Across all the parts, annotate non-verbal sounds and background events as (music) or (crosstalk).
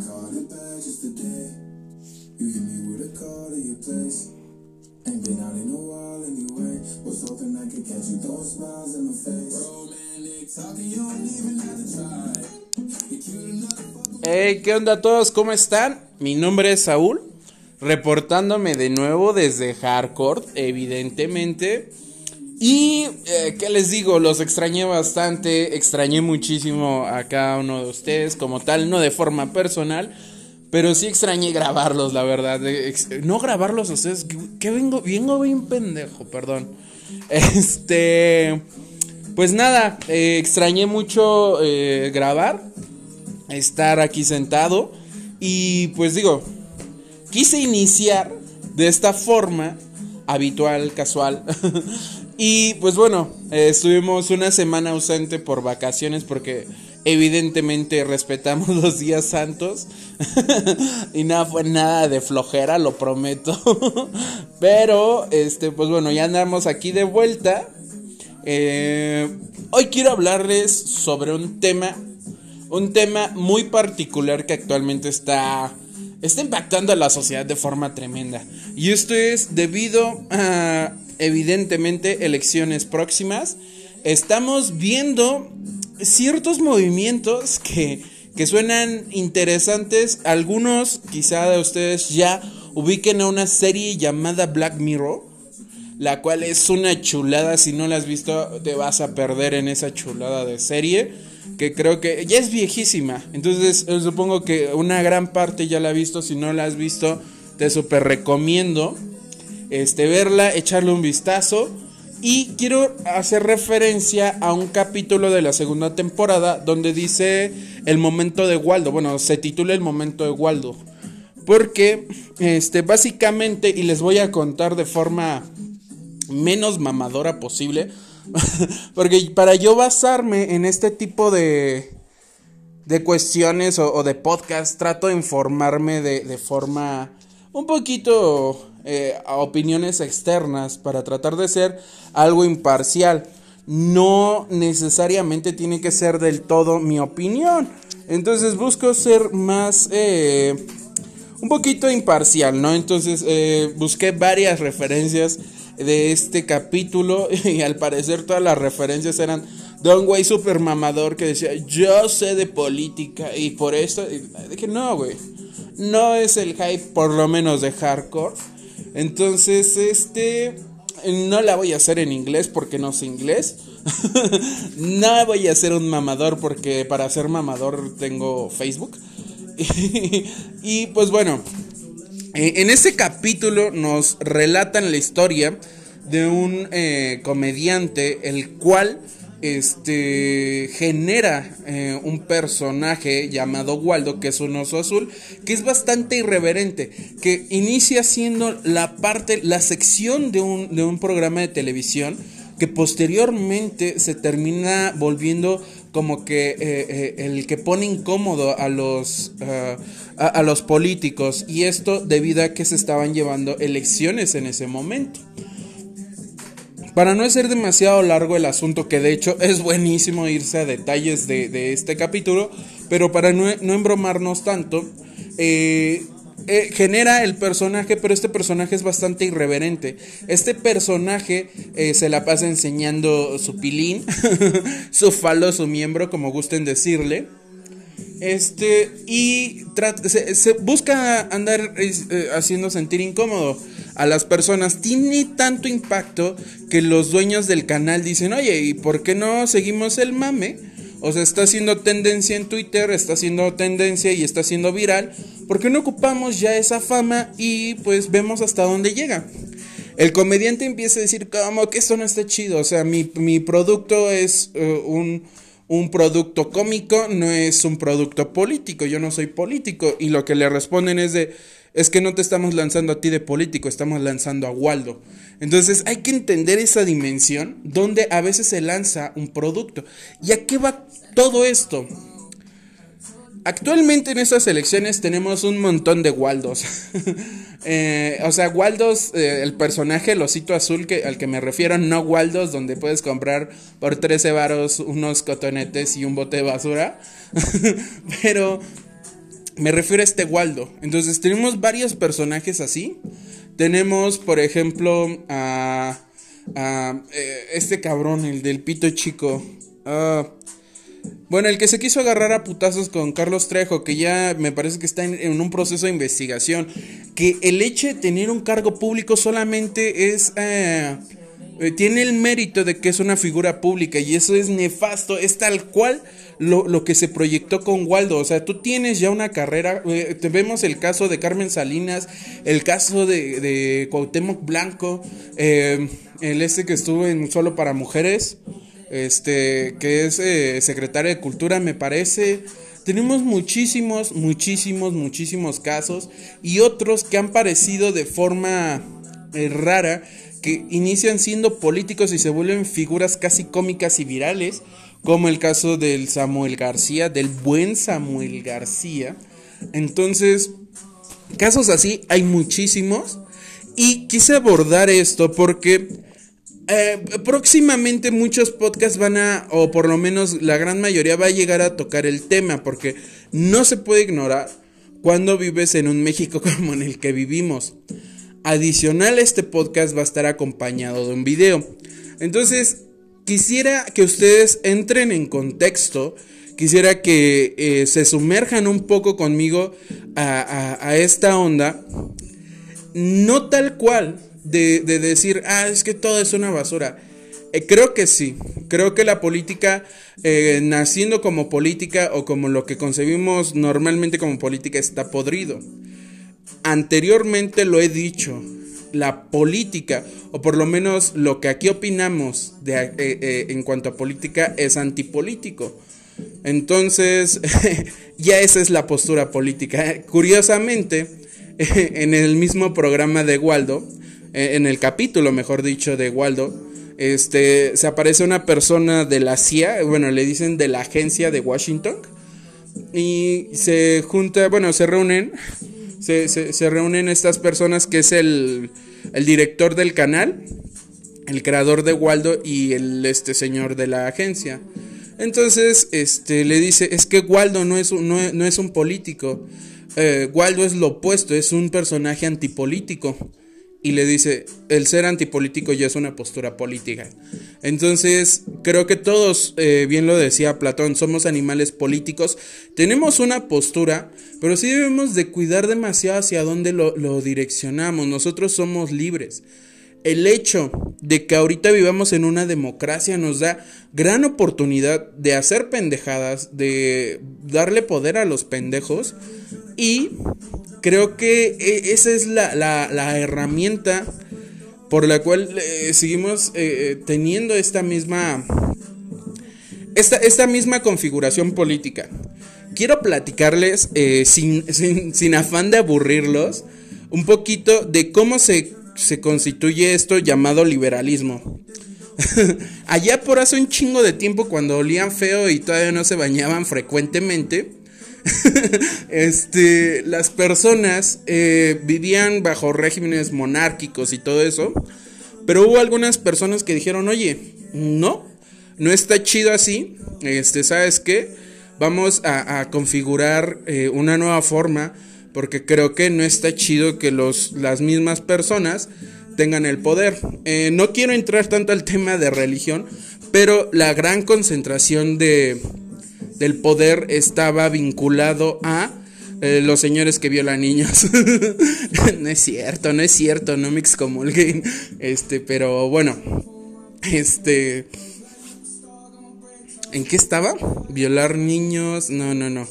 caught Hey, ¿qué onda a todos? ¿Cómo están? Mi nombre es Saúl, reportándome de nuevo desde Hardcore, evidentemente. Y, eh, ¿qué les digo? Los extrañé bastante, extrañé muchísimo a cada uno de ustedes como tal, no de forma personal, pero sí extrañé grabarlos, la verdad. no grabarlos a ustedes, que vengo, vengo bien pendejo, perdón. Este, pues nada, eh, extrañé mucho eh, grabar estar aquí sentado y pues digo, quise iniciar de esta forma habitual, casual. (laughs) y pues bueno, eh, estuvimos una semana ausente por vacaciones porque evidentemente respetamos (laughs) los días santos. (laughs) y nada fue nada de flojera, lo prometo. (laughs) Pero este pues bueno, ya andamos aquí de vuelta. Eh, hoy quiero hablarles sobre un tema un tema muy particular que actualmente está, está impactando a la sociedad de forma tremenda. Y esto es debido a, evidentemente, elecciones próximas. Estamos viendo ciertos movimientos que, que suenan interesantes. Algunos, quizá de ustedes ya ubiquen a una serie llamada Black Mirror. La cual es una chulada. Si no la has visto, te vas a perder en esa chulada de serie que creo que ya es viejísima. Entonces, eh, supongo que una gran parte ya la ha visto. Si no la has visto, te super recomiendo este, verla, echarle un vistazo. Y quiero hacer referencia a un capítulo de la segunda temporada donde dice el momento de Waldo. Bueno, se titula el momento de Waldo. Porque, este, básicamente, y les voy a contar de forma menos mamadora posible. (laughs) Porque para yo basarme en este tipo de, de cuestiones o, de podcast, trato de informarme de, de forma un poquito eh, opiniones externas para tratar de ser algo imparcial. No necesariamente tiene que ser del todo mi opinión. Entonces busco ser más... eh, un poquito imparcial, ¿no? Entonces eh, busqué varias referencias de este capítulo (laughs) y al parecer todas las referencias eran de un güey super mamador que decía yo sé de política y por eso y dije no güey no es el hype por lo menos de hardcore entonces este no la voy a hacer en inglés porque no sé inglés. (laughs) No voy a ser un mamador porque para ser mamador tengo Facebook. (laughs) Y pues bueno eh, en este capítulo nos relatan la historia de un eh, comediante el cual este genera eh, un personaje llamado Waldo que es un oso azul que es bastante irreverente que inicia siendo la parte la sección de un, de un programa de televisión que posteriormente se termina volviendo como que eh, eh, el que pone incómodo a los uh, a, a, los políticos y esto debido a que se estaban llevando elecciones en ese momento. Para no ser demasiado largo el asunto, que de hecho es buenísimo irse a detalles de, este capítulo, pero para no, no embromarnos tanto, eh, eh, genera el personaje, pero este personaje es bastante irreverente. Este personaje eh, se la pasa enseñando su pilín, (laughs) su falo, su miembro, como gusten decirle. Este, y se, busca andar haciendo sentir incómodo a las personas. Tiene tanto impacto que los dueños del canal dicen, oye, ¿y por qué no seguimos el mame? O sea, está haciendo tendencia en Twitter, está haciendo tendencia y está haciendo viral. ¿Por qué no ocupamos ya esa fama y pues vemos hasta dónde llega? El comediante empieza a decir, como que esto no está chido. O sea, mi, mi producto es uh, un, un producto cómico, no es un producto político. Yo no soy político. Y lo que le responden es de, es que no te estamos lanzando a ti de político, estamos lanzando a Waldo. Entonces hay que entender esa dimensión donde a veces se lanza un producto. ¿Y a qué va todo esto? Actualmente en estas elecciones tenemos un montón de Waldos. (laughs) eh, o sea, Waldos, eh, el personaje, el osito azul que, al que me refiero, no Waldos, donde puedes comprar por 13 varos unos cotonetes y un bote de basura. (laughs) Pero Me refiero a este Waldo. Entonces tenemos varios personajes así. Tenemos, por ejemplo, a, a eh, este cabrón, el del pito chico. Ah, bueno, el que se quiso agarrar a putazos con Carlos Trejo, que ya me parece que está en, un proceso de investigación. Que el hecho de tener un cargo público solamente es... Eh, eh, tiene el mérito de que es una figura pública y eso es nefasto, es tal cual lo, que se proyectó con Waldo. O sea, tú tienes ya una carrera, eh, vemos el caso de Carmen Salinas, el caso de, de Cuauhtémoc Blanco, el este que estuvo en Solo para Mujeres este, que es eh, secretaria de Cultura, me parece. Tenemos muchísimos, muchísimos, muchísimos casos y otros que han parecido de forma eh, rara, que inician siendo políticos y se vuelven figuras casi cómicas y virales, como el caso del Samuel García, del buen Samuel García. Entonces, casos así hay muchísimos y quise abordar esto porque eh, próximamente muchos podcasts van a, o por lo menos la gran mayoría va a llegar a tocar el tema, porque no se puede ignorar cuando vives en un México (laughs) como en el que vivimos. Adicional, este podcast va a estar acompañado de un video. Entonces, quisiera que ustedes entren en contexto, quisiera que eh, se sumerjan un poco conmigo a esta onda, no tal cual de, decir, ah, es que todo es una basura. Eh, creo que sí, creo que la política, eh, naciendo como política o como lo que concebimos normalmente como política, está podrido. Anteriormente lo he dicho, la política, o por lo menos lo que aquí opinamos de, eh, en cuanto a política, es antipolítico. Entonces, (laughs) ya esa es la postura política. Curiosamente, (laughs) en el mismo programa de Waldo, eh, en el capítulo, mejor dicho, de Waldo, este, se aparece una persona de la CIA, bueno, le dicen de la agencia de Washington, y se junta, bueno, se reúnen, se, se, reúnen estas personas que es el, el, director del canal, el creador de Waldo y el este señor de la agencia. Entonces, este, le dice, es que Waldo no es, no, no es un político, eh, Waldo es lo opuesto, es un personaje antipolítico y le dice, el ser antipolítico ya es una postura política. Entonces, creo que todos, eh, bien lo decía Platón, somos animales políticos, tenemos una postura, pero sí debemos de cuidar demasiado hacia dónde lo, lo direccionamos, nosotros somos libres. El hecho de que ahorita vivamos en una democracia nos da gran oportunidad de hacer pendejadas, de darle poder a los pendejos y creo que e, esa es la, herramienta por la cual eh, seguimos eh, teniendo esta misma, esta, esta, misma configuración política. Quiero platicarles, sin, sin, afán de aburrirlos, un poquito de cómo se, se constituye esto llamado liberalismo. (laughs) Allá por hace un chingo de tiempo, cuando olían feo y todavía no se bañaban frecuentemente, (laughs) este, las personas eh, vivían bajo regímenes monárquicos y todo eso, pero hubo algunas personas que dijeron, oye, no, no está chido así, este, ¿sabes qué? Vamos a, configurar eh, una nueva forma, porque creo que no está chido que los, las mismas personas tengan el poder. Eh, no quiero entrar tanto al tema de religión, pero la gran concentración de, del poder estaba vinculado a eh, los señores que violan niños. (laughs) no es cierto, no es cierto, no me excomulguen. Este, pero bueno, este... ¿En qué estaba? Violar niños. No, no, no.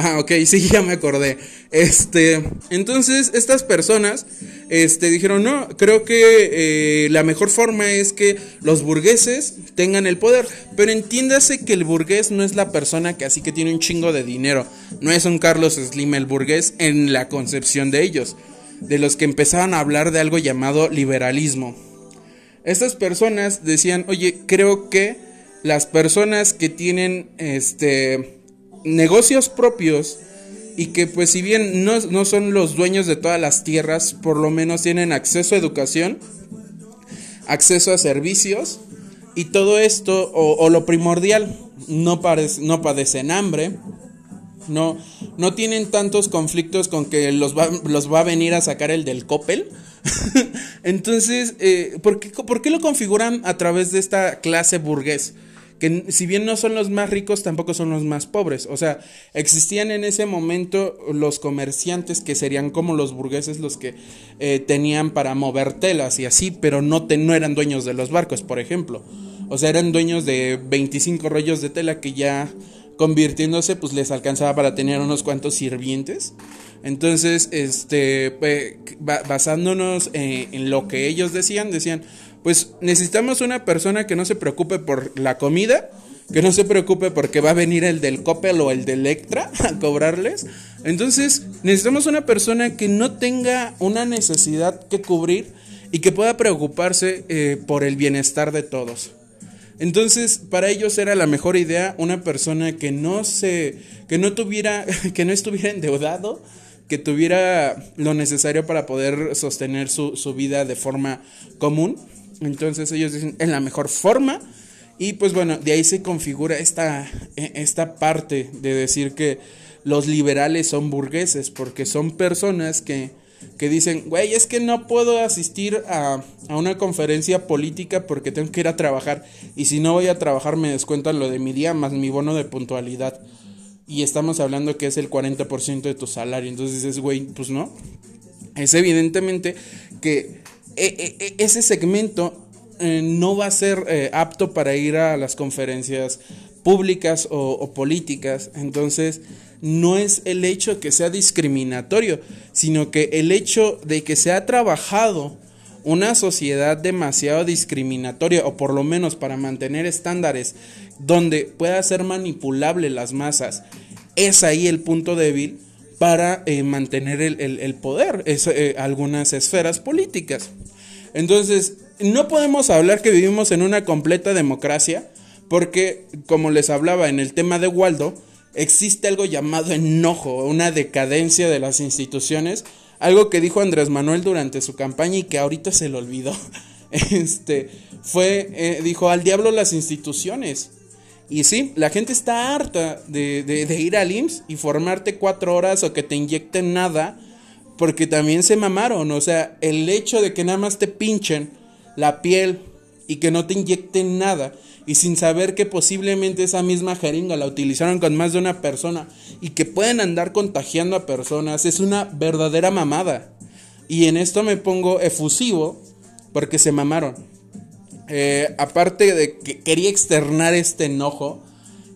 Ah, ok, (laughs) sí, ya me acordé. Este, entonces estas personas, este, dijeron, no, creo que eh, la mejor forma es que los burgueses tengan el poder. Pero entiéndase que el burgués no es la persona que así que tiene un chingo de dinero. No es un Carlos Slim el burgués en la concepción de ellos. De los que empezaban a hablar de algo llamado liberalismo. Estas personas decían, oye, creo que las personas que tienen, este, negocios propios y que pues si bien no, son los dueños de todas las tierras, por lo menos tienen acceso a educación, acceso a servicios y todo esto, o, lo primordial, no, no padecen hambre, No, no tienen tantos conflictos con que los va, los va a venir a sacar el del Coppel. (laughs) Entonces, eh, ¿por, qué, ¿por qué lo configuran a través de esta clase burgués? Que si bien no son los más ricos, tampoco son los más pobres. O sea, existían en ese momento los comerciantes que serían como los burgueses los que eh, tenían para mover telas y así, pero no, no eran dueños de los barcos, por ejemplo. O sea, eran dueños de 25 rollos de tela que ya convirtiéndose, pues les alcanzaba para tener unos cuantos sirvientes. Entonces, este, basándonos en, en lo que ellos decían, decían, pues necesitamos una persona que no se preocupe por la comida, que no se preocupe porque va a venir el del Coppel o el del Electra (laughs) a cobrarles. Entonces, necesitamos una persona que no tenga una necesidad que cubrir y que pueda preocuparse eh, por el bienestar de todos. Entonces, para ellos era la mejor idea una persona que no se que no tuviera (laughs) que no estuviera endeudado, que tuviera lo necesario para poder sostener su, su vida de forma común entonces ellos dicen, en la mejor forma. Y pues bueno, de ahí se configura esta, e, esta parte de decir que los liberales son burgueses, porque son personas que, que dicen, güey, es que no puedo asistir a, a, una conferencia política porque tengo que ir a trabajar. Y si no voy a trabajar me descuentan lo de mi día más mi bono de puntualidad. Y estamos hablando que es el 40% de tu salario. Entonces dices, güey, pues no. Es evidentemente que ese segmento eh, no va a ser eh, apto para ir a las conferencias públicas o, políticas. Entonces, no es el hecho que sea discriminatorio, sino que el hecho de que se ha trabajado una sociedad demasiado discriminatoria, o por lo menos para mantener estándares donde pueda ser manipulable las masas, es ahí el punto débil para eh, mantener el, poder, es, algunas esferas políticas. Entonces, no podemos hablar que vivimos en una completa democracia, porque, como les hablaba en el tema de Waldo, existe algo llamado enojo, una decadencia de las instituciones, algo que dijo Andrés Manuel durante su campaña y que ahorita se le olvidó. (laughs) Este fue, eh, dijo, al diablo las instituciones. Y sí, la gente está harta de, de ir al IMSS y formarte cuatro horas o que te inyecten nada porque también se mamaron, o sea, el hecho de que nada más te pinchen la piel y que no te inyecten nada y sin saber que posiblemente esa misma jeringa la utilizaron con más de una persona y que pueden andar contagiando a personas es una verdadera mamada. Y en esto me pongo efusivo porque se mamaron. Eh, aparte de que quería externar este enojo,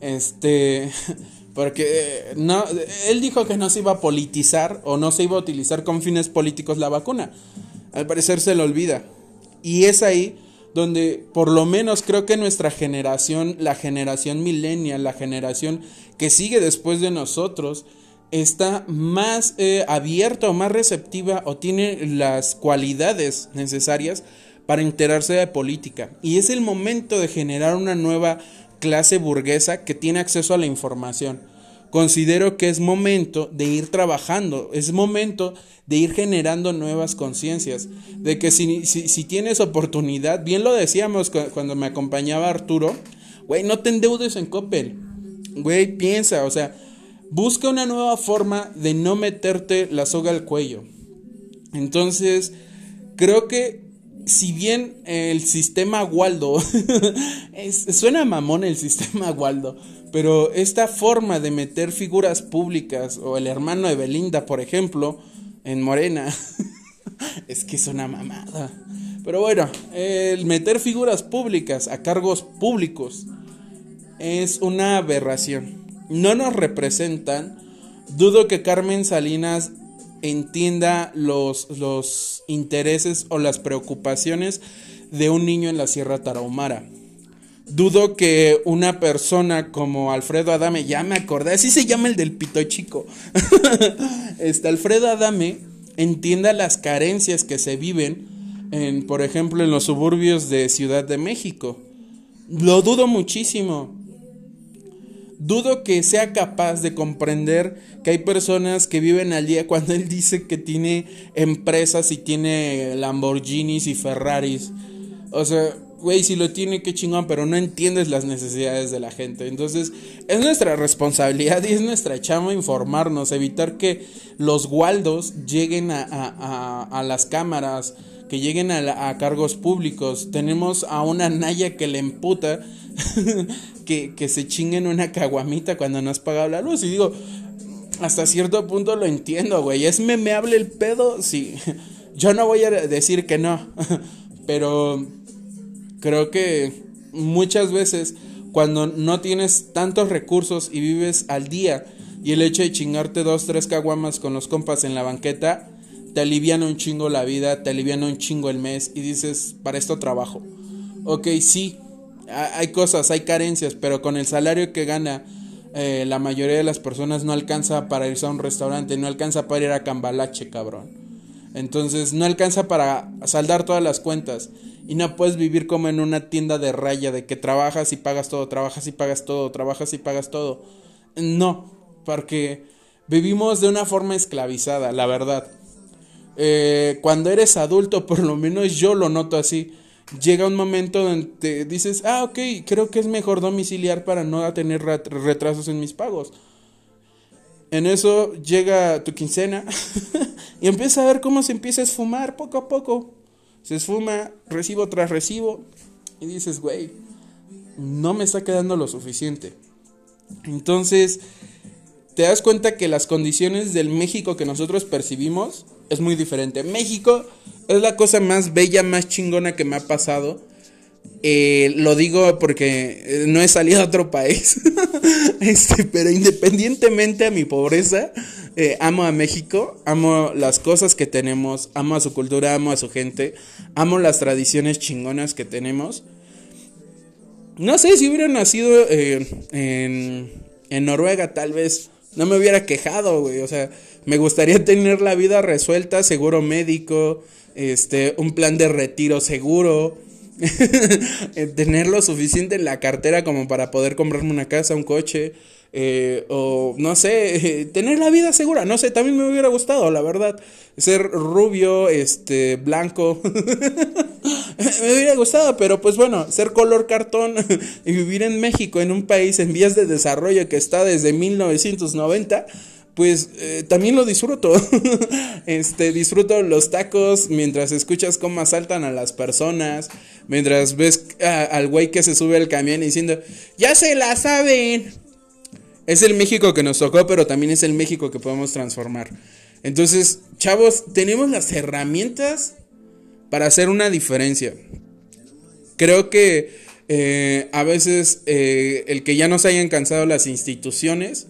este (laughs) Porque eh, no, él dijo que no se iba a politizar o no se iba a utilizar con fines políticos la vacuna. Al parecer se le olvida. Y es ahí donde por lo menos creo que nuestra generación, la generación millennial, la generación que sigue después de nosotros, está más eh, abierta o más receptiva o tiene las cualidades necesarias para enterarse de política. Y es el momento de generar una nueva clase burguesa que tiene acceso a la información. Considero que es momento de ir trabajando, es momento de ir generando nuevas conciencias, de que si, si, tienes oportunidad, bien lo decíamos cuando me acompañaba Arturo, güey, no te endeudes en Coppel, güey, piensa, o sea, busca una nueva forma de no meterte la soga al cuello. Entonces, creo que si bien el sistema Waldo, (laughs) suena mamón el sistema Waldo, pero esta forma de meter figuras públicas, o el hermano de Belinda, por ejemplo, en Morena, (laughs) es que es una mamada. Pero bueno, el meter figuras públicas a cargos públicos es una aberración. No nos representan. Dudo que Carmen Salinas entienda los, los intereses o las preocupaciones de un niño en la Sierra Tarahumara. Dudo que una persona como Alfredo Adame, ya me acordé, así se llama el del pito chico. (laughs) este Alfredo Adame entienda las carencias que se viven en, por ejemplo, en los suburbios de Ciudad de México. Lo dudo muchísimo. Dudo que sea capaz de comprender que hay personas que viven al día cuando él dice que tiene empresas y tiene Lamborghinis y Ferraris. O sea, güey, si lo tiene, qué chingón, pero no entiendes las necesidades de la gente. Entonces, es nuestra responsabilidad y es nuestra chama informarnos, evitar que los Waldos lleguen a, las cámaras, que lleguen a, cargos públicos. Tenemos a una Naya que le emputa (laughs) que, que se chinguen una caguamita cuando no has pagado la luz. Y digo, hasta cierto punto lo entiendo, güey. ¿Es memeable el pedo? Sí. (laughs) Yo no voy a decir que no. (laughs) Pero creo que muchas veces cuando no tienes tantos recursos y vives al día y el hecho de chingarte dos, tres caguamas con los compas en la banqueta, te alivian un chingo la vida, te alivian un chingo el mes y dices, para esto trabajo. Ok, sí, hay cosas, hay carencias, pero con el salario que gana eh, la mayoría de las personas no alcanza para irse a un restaurante, no alcanza para ir a Cambalache, cabrón. Entonces no alcanza para saldar todas las cuentas. Y no puedes vivir como en una tienda de raya de que trabajas y pagas todo, trabajas y pagas todo, trabajas y pagas todo. No, porque vivimos de una forma esclavizada, la verdad. Eh, cuando eres adulto, por lo menos yo lo noto así, llega un momento donde dices, ah, ok, creo que es mejor domiciliar para no tener retrasos en mis pagos. En eso llega tu quincena (laughs) y empieza a ver cómo se empieza a esfumar poco a poco. Se esfuma recibo tras recibo y dices, güey, no me está quedando lo suficiente. Entonces, te das cuenta que las condiciones del México que nosotros percibimos es muy diferente. México es la cosa más bella, más chingona que me ha pasado. Eh, lo digo porque eh, no he salido a otro país. (laughs) este, pero independientemente a mi pobreza, eh, amo a México, amo las cosas que tenemos, amo a su cultura, amo a su gente, amo las tradiciones chingonas que tenemos. No sé si hubiera nacido en, en Noruega, tal vez no me hubiera quejado, güey. O sea, me gustaría (laughs) tener la vida resuelta, seguro médico, este, un plan de retiro seguro (laughs) tener lo suficiente en la cartera como para poder comprarme una casa, un coche, eh, o no sé, (laughs) tener la vida segura, no sé, también me hubiera gustado, la verdad, ser rubio, este, blanco, (laughs) me hubiera gustado, pero pues bueno, ser color cartón y vivir en México, en un país en vías de desarrollo que está desde 1990, pues eh, también lo disfruto. (laughs) este, disfruto los tacos mientras escuchas cómo asaltan a las personas, mientras ves al güey que se sube al camión diciendo, ya se la saben. Es el México que nos tocó, pero también es el México que podemos transformar. Entonces, chavos, tenemos las herramientas para hacer una diferencia. Creo que eh, a veces eh, el que ya nos hayan cansado las instituciones,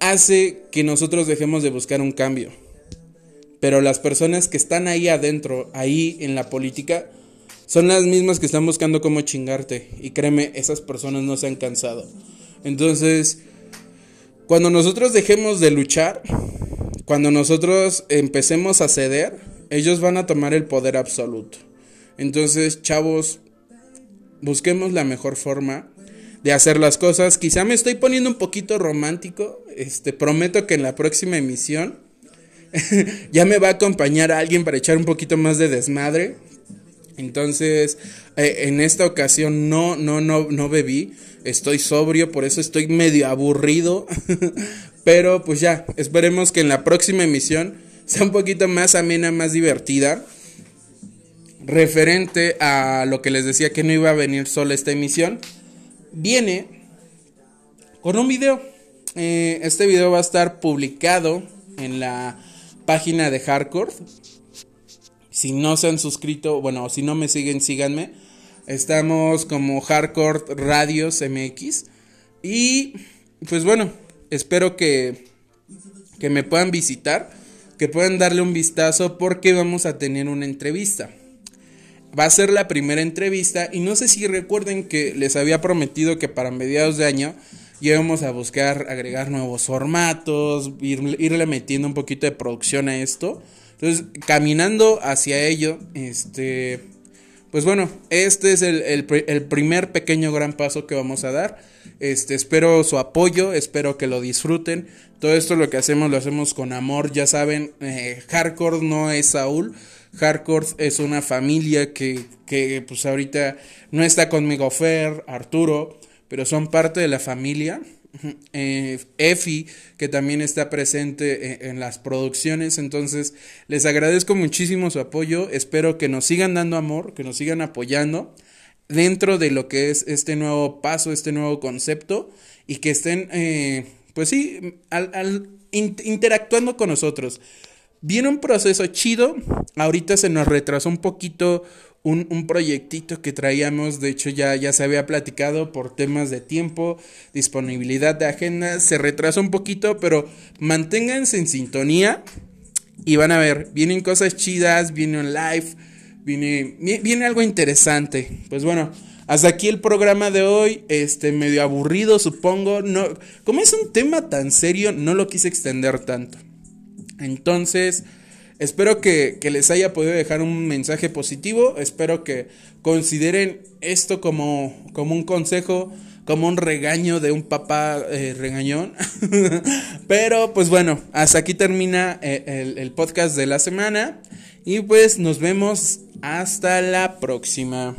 hace que nosotros dejemos de buscar un cambio. Pero las personas que están ahí adentro, ahí en la política, son las mismas que están buscando cómo chingarte. Y créeme, esas personas no se han cansado. Entonces, cuando nosotros dejemos de luchar, cuando nosotros empecemos a ceder, ellos van a tomar el poder absoluto. Entonces, chavos, busquemos la mejor forma de hacer las cosas. Quizá me estoy poniendo un poquito romántico. Este, prometo que en la próxima emisión (laughs) ya me va a acompañar alguien para echar un poquito más de desmadre. Entonces, eh, en esta ocasión no, no, no, no bebí. Estoy sobrio, por eso estoy medio aburrido. (laughs) Pero pues ya, esperemos que en la próxima emisión sea un poquito más amena, más divertida. Referente a lo que les decía que no iba a venir sola esta emisión viene con un video. Eh, este video va a estar publicado en la página de Hardcore. Si no se han suscrito, bueno, si no me siguen, síganme. Estamos como Hardcore Radios MX. Y pues bueno, espero que, que me puedan visitar, que puedan darle un vistazo porque vamos a tener una entrevista va a ser la primera entrevista y no sé si recuerden que les había prometido que para mediados de año íbamos a buscar agregar nuevos formatos, irle metiendo un poquito de producción a esto. Entonces, caminando hacia ello, este, pues bueno, este es el, el, primer pequeño gran paso que vamos a dar. Este, espero su apoyo, espero que lo disfruten. Todo esto lo que hacemos lo hacemos con amor, ya saben, eh, hardcore no es Saúl Hardcore es una familia que, que pues ahorita no está conmigo Fer, Arturo, pero son parte de la familia. Eh, Efi, que también está presente en, las producciones. Entonces, les agradezco muchísimo su apoyo. Espero que nos sigan dando amor, que nos sigan apoyando dentro de lo que es este nuevo paso, este nuevo concepto, y que estén, eh, pues sí, al, interactuando con nosotros. Viene un proceso chido. Ahorita se nos retrasó un poquito un, un, proyectito que traíamos, de hecho ya, ya se había platicado por temas de tiempo, disponibilidad de agenda, se retrasó un poquito, pero manténganse en sintonía y van a ver, vienen cosas chidas, viene un live, viene, viene algo interesante. Pues bueno, hasta aquí el programa de hoy, este medio aburrido supongo, no, como es un tema tan serio, no lo quise extender tanto. Entonces, Espero que, les haya podido dejar un mensaje positivo. Espero que consideren esto como, como un consejo, como un regaño de un papá eh, regañón. (laughs) Pero pues bueno, hasta aquí termina eh, el, el podcast de la semana. Y pues nos vemos hasta la próxima.